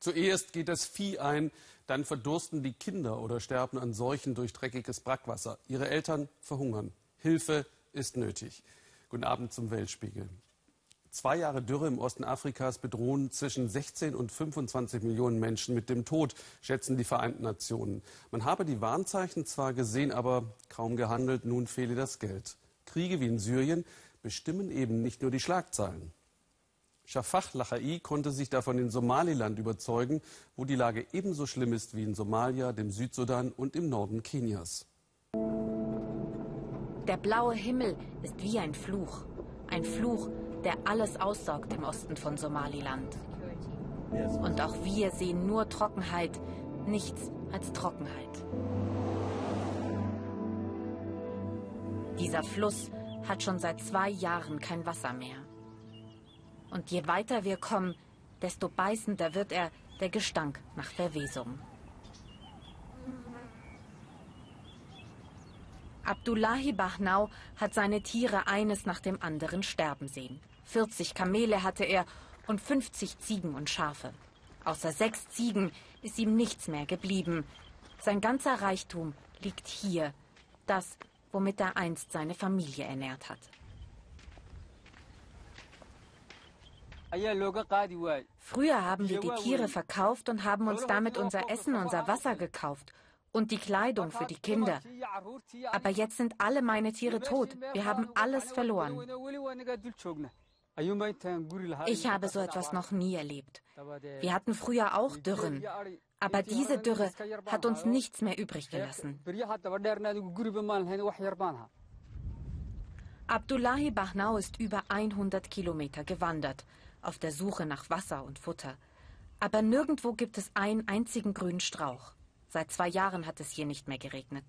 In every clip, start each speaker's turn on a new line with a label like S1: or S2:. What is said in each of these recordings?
S1: Zuerst geht das Vieh ein, dann verdursten die Kinder oder sterben an Seuchen durch dreckiges Brackwasser. Ihre Eltern verhungern. Hilfe ist nötig. Guten Abend zum Weltspiegel. Zwei Jahre Dürre im Osten Afrikas bedrohen zwischen 16 und 25 Millionen Menschen mit dem Tod, schätzen die Vereinten Nationen. Man habe die Warnzeichen zwar gesehen, aber kaum gehandelt, nun fehle das Geld. Kriege wie in Syrien bestimmen eben nicht nur die Schlagzeilen. Shafach Lachai konnte sich davon in Somaliland überzeugen, wo die Lage ebenso schlimm ist wie in Somalia, dem Südsudan und im Norden Kenias.
S2: Der blaue Himmel ist wie ein Fluch. Ein Fluch, der alles aussaugt im Osten von Somaliland. Und auch wir sehen nur Trockenheit, nichts als Trockenheit. Dieser Fluss hat schon seit zwei Jahren kein Wasser mehr. Und je weiter wir kommen, desto beißender wird er der Gestank nach Verwesung. Abdullahi Bahnau hat seine Tiere eines nach dem anderen sterben sehen. 40 Kamele hatte er und 50 Ziegen und Schafe. Außer sechs Ziegen ist ihm nichts mehr geblieben. Sein ganzer Reichtum liegt hier. Das, womit er einst seine Familie ernährt hat. Früher haben wir die Tiere verkauft und haben uns damit unser Essen, unser Wasser gekauft und die Kleidung für die Kinder. Aber jetzt sind alle meine Tiere tot. Wir haben alles verloren. Ich habe so etwas noch nie erlebt. Wir hatten früher auch Dürren. Aber diese Dürre hat uns nichts mehr übrig gelassen. Abdullahi Bahnau ist über 100 Kilometer gewandert auf der Suche nach Wasser und Futter. Aber nirgendwo gibt es einen einzigen grünen Strauch. Seit zwei Jahren hat es hier nicht mehr geregnet.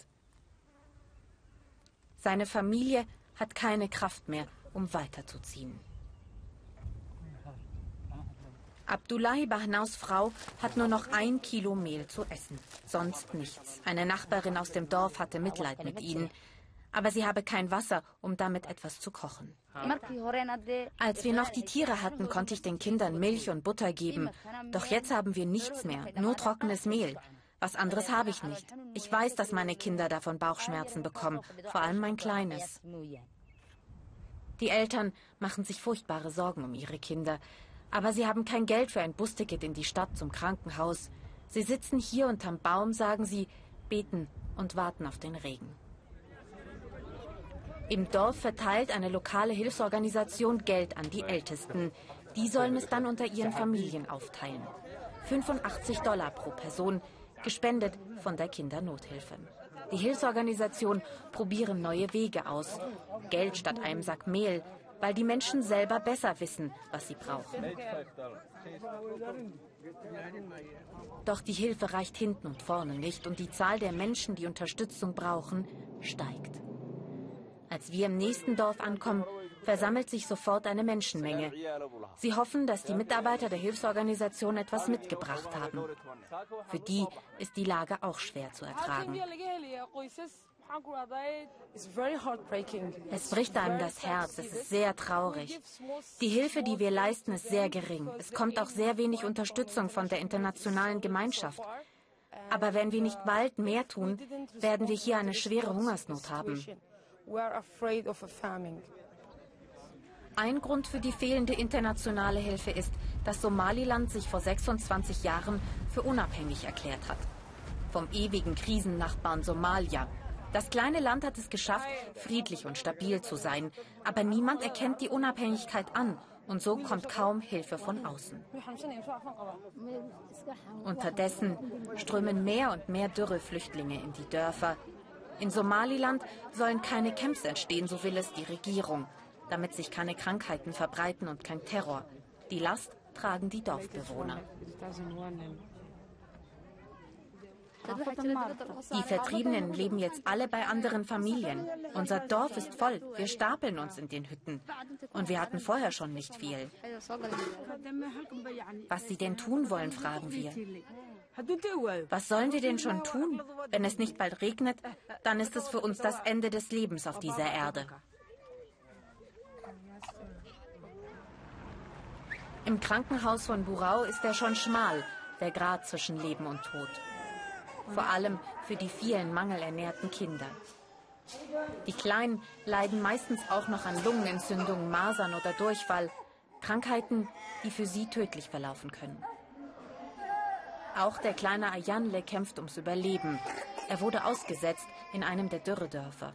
S2: Seine Familie hat keine Kraft mehr, um weiterzuziehen. Abdullahi Bahnaus Frau hat nur noch ein Kilo Mehl zu essen, sonst nichts. Eine Nachbarin aus dem Dorf hatte Mitleid mit ihnen aber sie habe kein Wasser, um damit etwas zu kochen. Als wir noch die Tiere hatten, konnte ich den Kindern Milch und Butter geben. Doch jetzt haben wir nichts mehr, nur trockenes Mehl. Was anderes habe ich nicht. Ich weiß, dass meine Kinder davon Bauchschmerzen bekommen, vor allem mein Kleines. Die Eltern machen sich furchtbare Sorgen um ihre Kinder. Aber sie haben kein Geld für ein Busticket in die Stadt zum Krankenhaus. Sie sitzen hier unterm Baum, sagen sie, beten und warten auf den Regen. Im Dorf verteilt eine lokale Hilfsorganisation Geld an die Ältesten. Die sollen es dann unter ihren Familien aufteilen. 85 Dollar pro Person, gespendet von der Kindernothilfe. Die Hilfsorganisationen probieren neue Wege aus. Geld statt einem Sack Mehl, weil die Menschen selber besser wissen, was sie brauchen. Doch die Hilfe reicht hinten und vorne nicht und die Zahl der Menschen, die Unterstützung brauchen, steigt. Als wir im nächsten Dorf ankommen, versammelt sich sofort eine Menschenmenge. Sie hoffen, dass die Mitarbeiter der Hilfsorganisation etwas mitgebracht haben. Für die ist die Lage auch schwer zu ertragen. Es bricht einem das Herz, es ist sehr traurig. Die Hilfe, die wir leisten, ist sehr gering. Es kommt auch sehr wenig Unterstützung von der internationalen Gemeinschaft. Aber wenn wir nicht bald mehr tun, werden wir hier eine schwere Hungersnot haben. Ein Grund für die fehlende internationale Hilfe ist, dass Somaliland sich vor 26 Jahren für unabhängig erklärt hat. Vom ewigen Krisennachbarn Somalia. Das kleine Land hat es geschafft, friedlich und stabil zu sein. Aber niemand erkennt die Unabhängigkeit an. Und so kommt kaum Hilfe von außen. Unterdessen strömen mehr und mehr Dürreflüchtlinge in die Dörfer, in Somaliland sollen keine Camps entstehen, so will es die Regierung, damit sich keine Krankheiten verbreiten und kein Terror. Die Last tragen die Dorfbewohner. Die Vertriebenen leben jetzt alle bei anderen Familien. Unser Dorf ist voll. Wir stapeln uns in den Hütten. Und wir hatten vorher schon nicht viel. Was sie denn tun wollen, fragen wir. Was sollen wir denn schon tun? Wenn es nicht bald regnet, dann ist es für uns das Ende des Lebens auf dieser Erde. Im Krankenhaus von Burau ist er schon schmal. der Grad zwischen Leben und Tod. Vor allem für die vielen mangelernährten Kinder. Die Kleinen leiden meistens auch noch an Lungenentzündungen, Masern oder Durchfall. Krankheiten, die für sie tödlich verlaufen können. Auch der kleine Ayanle kämpft ums Überleben. Er wurde ausgesetzt in einem der Dürredörfer.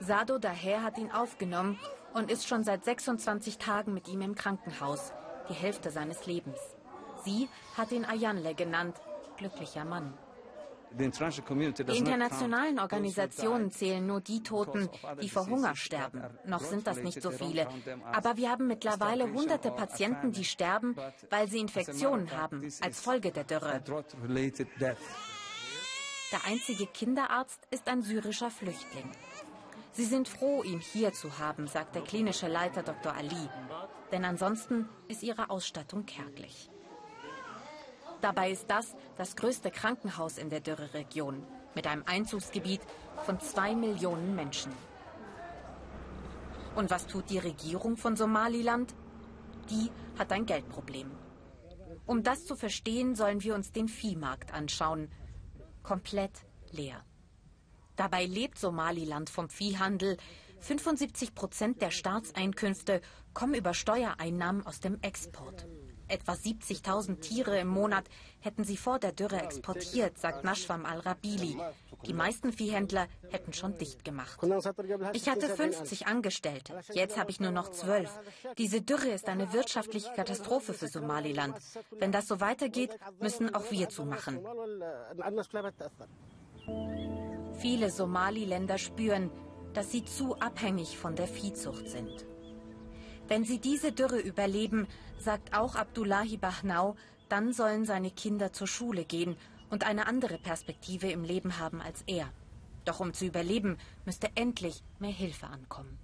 S2: Sado daher hat ihn aufgenommen und ist schon seit 26 Tagen mit ihm im Krankenhaus, die Hälfte seines Lebens. Sie hat ihn Ayanle genannt, glücklicher Mann. Die internationalen Organisationen zählen nur die Toten, die vor Hunger sterben. Noch sind das nicht so viele. Aber wir haben mittlerweile hunderte Patienten, die sterben, weil sie Infektionen haben, als Folge der Dürre. Der einzige Kinderarzt ist ein syrischer Flüchtling. Sie sind froh, ihn hier zu haben, sagt der klinische Leiter Dr. Ali. Denn ansonsten ist ihre Ausstattung kärglich. Dabei ist das das größte Krankenhaus in der Dürreregion mit einem Einzugsgebiet von zwei Millionen Menschen. Und was tut die Regierung von Somaliland? Die hat ein Geldproblem. Um das zu verstehen, sollen wir uns den Viehmarkt anschauen. Komplett leer. Dabei lebt Somaliland vom Viehhandel. 75 Prozent der Staatseinkünfte kommen über Steuereinnahmen aus dem Export. Etwa 70.000 Tiere im Monat hätten sie vor der Dürre exportiert, sagt Nashwam al-Rabili. Die meisten Viehhändler hätten schon dicht gemacht. Ich hatte 50 Angestellte. Jetzt habe ich nur noch zwölf. Diese Dürre ist eine wirtschaftliche Katastrophe für Somaliland. Wenn das so weitergeht, müssen auch wir zumachen. Viele Somaliländer spüren, dass sie zu abhängig von der Viehzucht sind. Wenn sie diese Dürre überleben, sagt auch Abdullahi Bahnau, dann sollen seine Kinder zur Schule gehen und eine andere Perspektive im Leben haben als er. Doch um zu überleben, müsste endlich mehr Hilfe ankommen.